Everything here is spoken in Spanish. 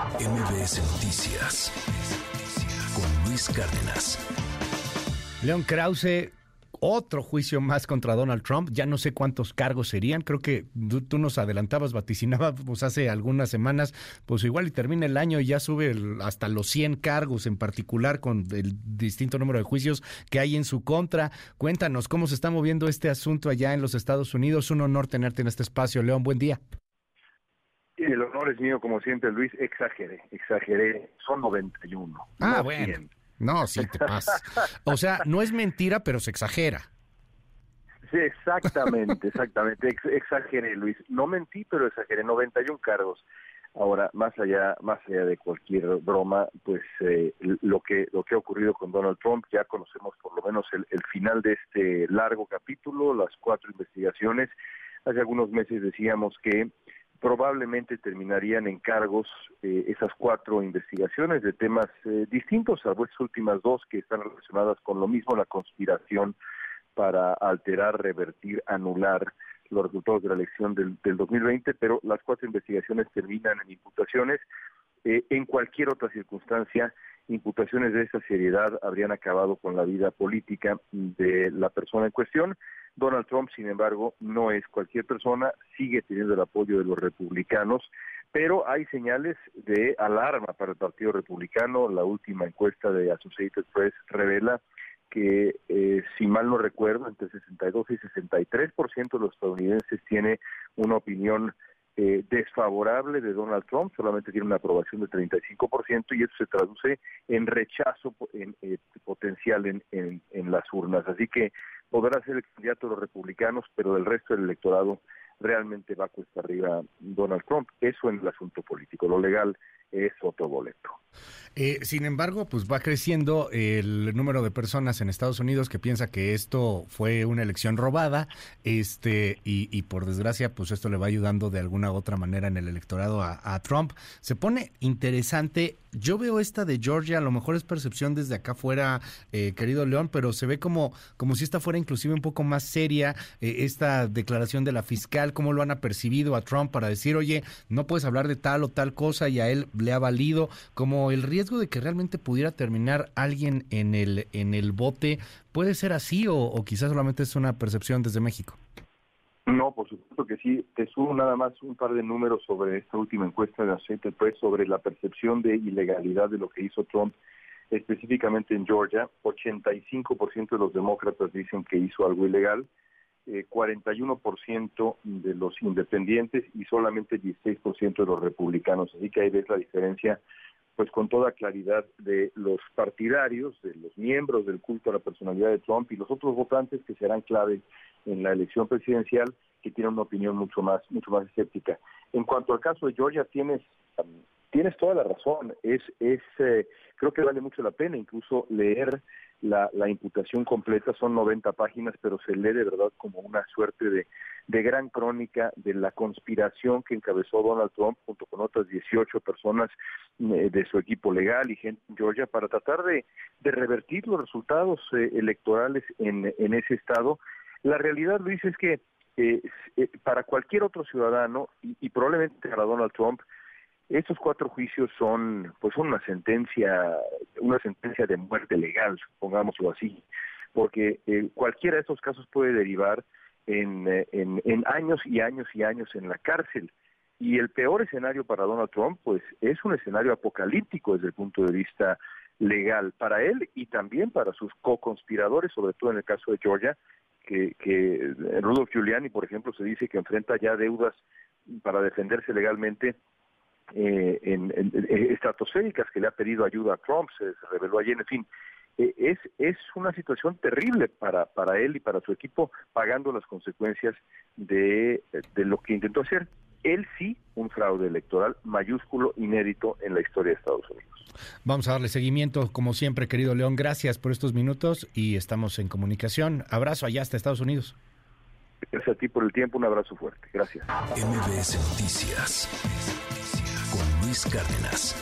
MBS Noticias con Luis Cárdenas. León Krause, otro juicio más contra Donald Trump. Ya no sé cuántos cargos serían. Creo que tú, nos adelantabas, vaticinabas hace algunas semanas, pues igual y termina el año y ya sube hasta los 100 cargos en particular con el distinto número de juicios que hay en su contra. Cuéntanos cómo se está moviendo este asunto allá en los Estados Unidos. Un honor tenerte en este espacio, León. Buen día. El honor es mío, como siempre, Luis. Exageré, exageré. Son 91. Ah, bueno. No, sí te pasa. O sea, no es mentira, pero se exagera. Sí, exactamente, exactamente. exageré, Luis. No mentí, pero exageré. 91 cargos. Ahora, más allá, más allá de cualquier broma, pues eh, lo que lo que ha ocurrido con Donald Trump, ya conocemos por lo menos el, el final de este largo capítulo, las cuatro investigaciones. Hace algunos meses decíamos que probablemente terminarían en cargos eh, esas cuatro investigaciones de temas eh, distintos, a estas últimas dos que están relacionadas con lo mismo, la conspiración para alterar, revertir, anular los resultados de la elección del, del 2020, pero las cuatro investigaciones terminan en imputaciones. Eh, en cualquier otra circunstancia, imputaciones de esa seriedad habrían acabado con la vida política de la persona en cuestión. Donald Trump, sin embargo, no es cualquier persona, sigue teniendo el apoyo de los republicanos, pero hay señales de alarma para el Partido Republicano. La última encuesta de Associated Press revela que, eh, si mal no recuerdo, entre 62 y 63% de los estadounidenses tiene una opinión eh, desfavorable de Donald Trump, solamente tiene una aprobación de 35% y eso se traduce en rechazo eh, potencial en, las urnas. Así que podrá ser el candidato de los republicanos, pero del resto del electorado realmente va cuesta arriba Donald Trump. Eso en el asunto político. Lo legal es otro boleto. Eh, sin embargo, pues va creciendo el número de personas en Estados Unidos que piensa que esto fue una elección robada, este y, y por desgracia, pues esto le va ayudando de alguna u otra manera en el electorado a, Trump. Se pone interesante. Yo veo esta de Georgia, a lo mejor es percepción desde acá fuera, eh, querido León, pero se ve como como si esta fuera inclusive un poco más seria eh, esta declaración de la fiscal, cómo lo han apercibido a Trump para decir, oye, no puedes hablar de tal o tal cosa y a él le ha valido, como el riesgo de que realmente pudiera terminar alguien en el, en el bote, ¿puede ser así o, quizás solamente es una percepción desde México? No, por supuesto que sí. Te subo nada más un par de números sobre esta última encuesta de Associated Press sobre la percepción de ilegalidad de lo que hizo Trump específicamente en Georgia. 85% de los demócratas dicen que hizo algo ilegal, eh, 41% de los independientes y solamente 16% de los republicanos. Así que ahí ves la diferencia pues con toda claridad de los partidarios, de los miembros del culto a la personalidad de Trump y los otros votantes que serán clave en la elección presidencial que tienen una opinión mucho más mucho más escéptica. En cuanto al caso de Georgia tienes tienes toda la razón, es es eh, creo que vale mucho la pena incluso leer la, imputación completa, son 90 páginas, pero se lee de verdad como una suerte de, de gran crónica de la conspiración que encabezó Donald Trump junto con otras 18 personas eh, de su equipo legal y gente en Georgia para tratar de, de revertir los resultados eh, electorales en, en ese estado. La realidad, Luis, es que eh, para cualquier otro ciudadano y probablemente para Donald Trump, estos cuatro juicios son, pues, una sentencia, una sentencia de muerte legal, pongámoslo así, porque eh, cualquiera de estos casos puede derivar en, eh, en, en años y años y años en la cárcel. Y el peor escenario para Donald Trump, pues, es un escenario apocalíptico desde el punto de vista legal para él y también para sus co-conspiradores, sobre todo en el caso de Georgia, que, que Rudolph Giuliani, por ejemplo, se dice que enfrenta ya deudas para defenderse legalmente eh, en, estratosféricas que le ha pedido ayuda a Trump, se, reveló ayer, en fin, eh, es, es una situación terrible para, para él y para su equipo, pagando las consecuencias de, de lo que intentó hacer. Él sí, un fraude electoral mayúsculo, inédito en la historia de Estados Unidos. Vamos a darle seguimiento, como siempre, querido León. Gracias por estos minutos y estamos en comunicación. Abrazo allá hasta Estados Unidos. Gracias a ti por el tiempo, un abrazo fuerte. Gracias. MBS Noticias Luis Cárdenas.